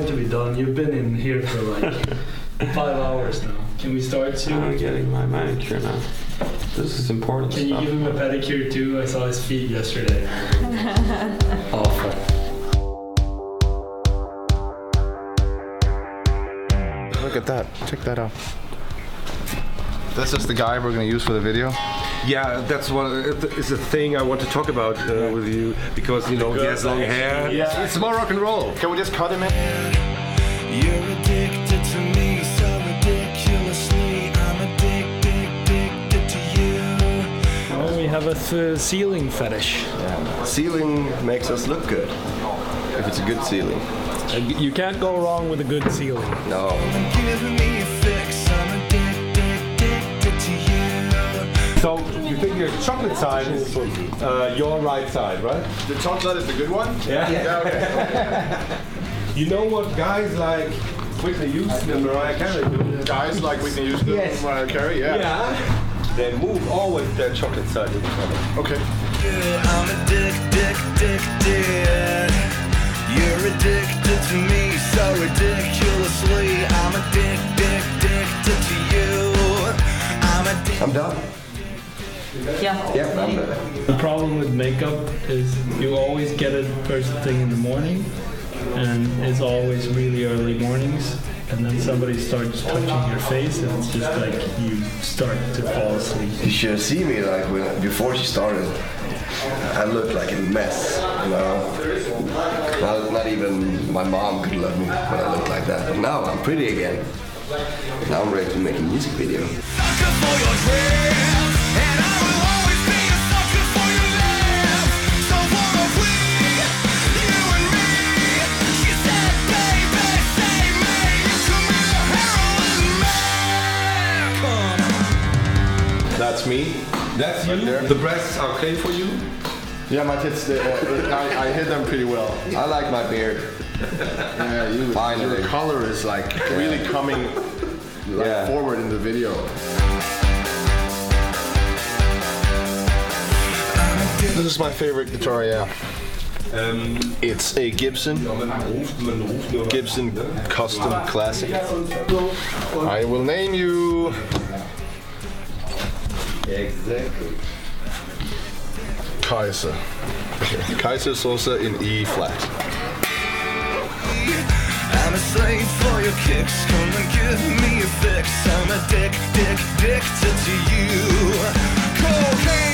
you going to be done? You've been in here for like five hours now. Can we start soon? I'm getting my manicure now. This is important Can you give him a pedicure too? I saw his feet yesterday. Awful. Look at that. Check that out. This is the guy we're gonna use for the video. Yeah, that's what is a thing I want to talk about uh, with you because you know he has long hair. Yeah. It's more rock and roll. Can we just cut him in? You're addicted to me so ridiculously. I'm addicted, addicted to you. Oh, we have a th- ceiling fetish. Ceiling makes us look good. If it's a good ceiling. Uh, You can't go wrong with a good ceiling. No. You think your chocolate side is uh, your right side, right? The chocolate is the good one? Yeah. Yeah, okay. You know what guys like Whitney Houston and Mariah Carey do? Guys like Whitney Houston, Yes. Mariah Carey, yeah. Yeah. They move always their chocolate side with each other. Okay. I'm addicted, addicted. You're addicted to me so ridiculously. I'm addicted, addicted to you. I'm addicted. I'm done. Yeah. Yeah, I'm. The problem with makeup is you always get it first thing in the morning, and it's always really early mornings. And then somebody starts touching your face, and it's just like you start to fall asleep. You should have seen me like when, before she started. I looked like a mess, you know. Not, not even my mom could love me when I looked like that. But now I'm pretty again. Now I'm ready to make a music video. That's me. That's you. there. The breasts are okay for you? Yeah, my tits, they, uh, I, I hit them pretty well. I like my beard. Yeah, you, Finally. your color is like really coming like, Yeah. forward in the video. This is my favorite guitar, yeah. Um, It's a Gibson, Gibson Custom Classic. I will name you Exactly. Keyser. Keyser Söze in E flat. I'm a slave for your kicks. Come and give me a fix. I'm a dick, dick, addicted to you. Cocaine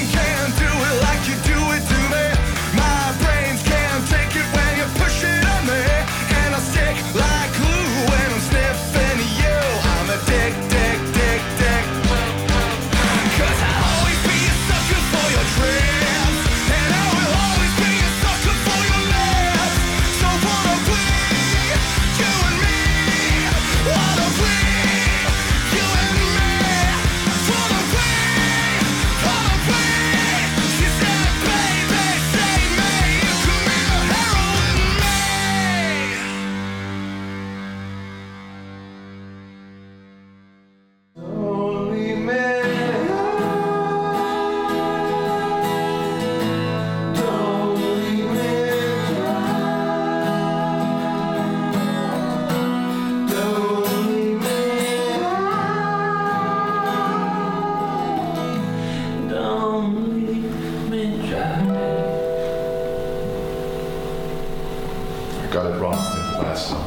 got it wrong in the last song.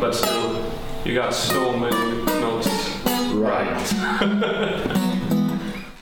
But still, you got so many notes right.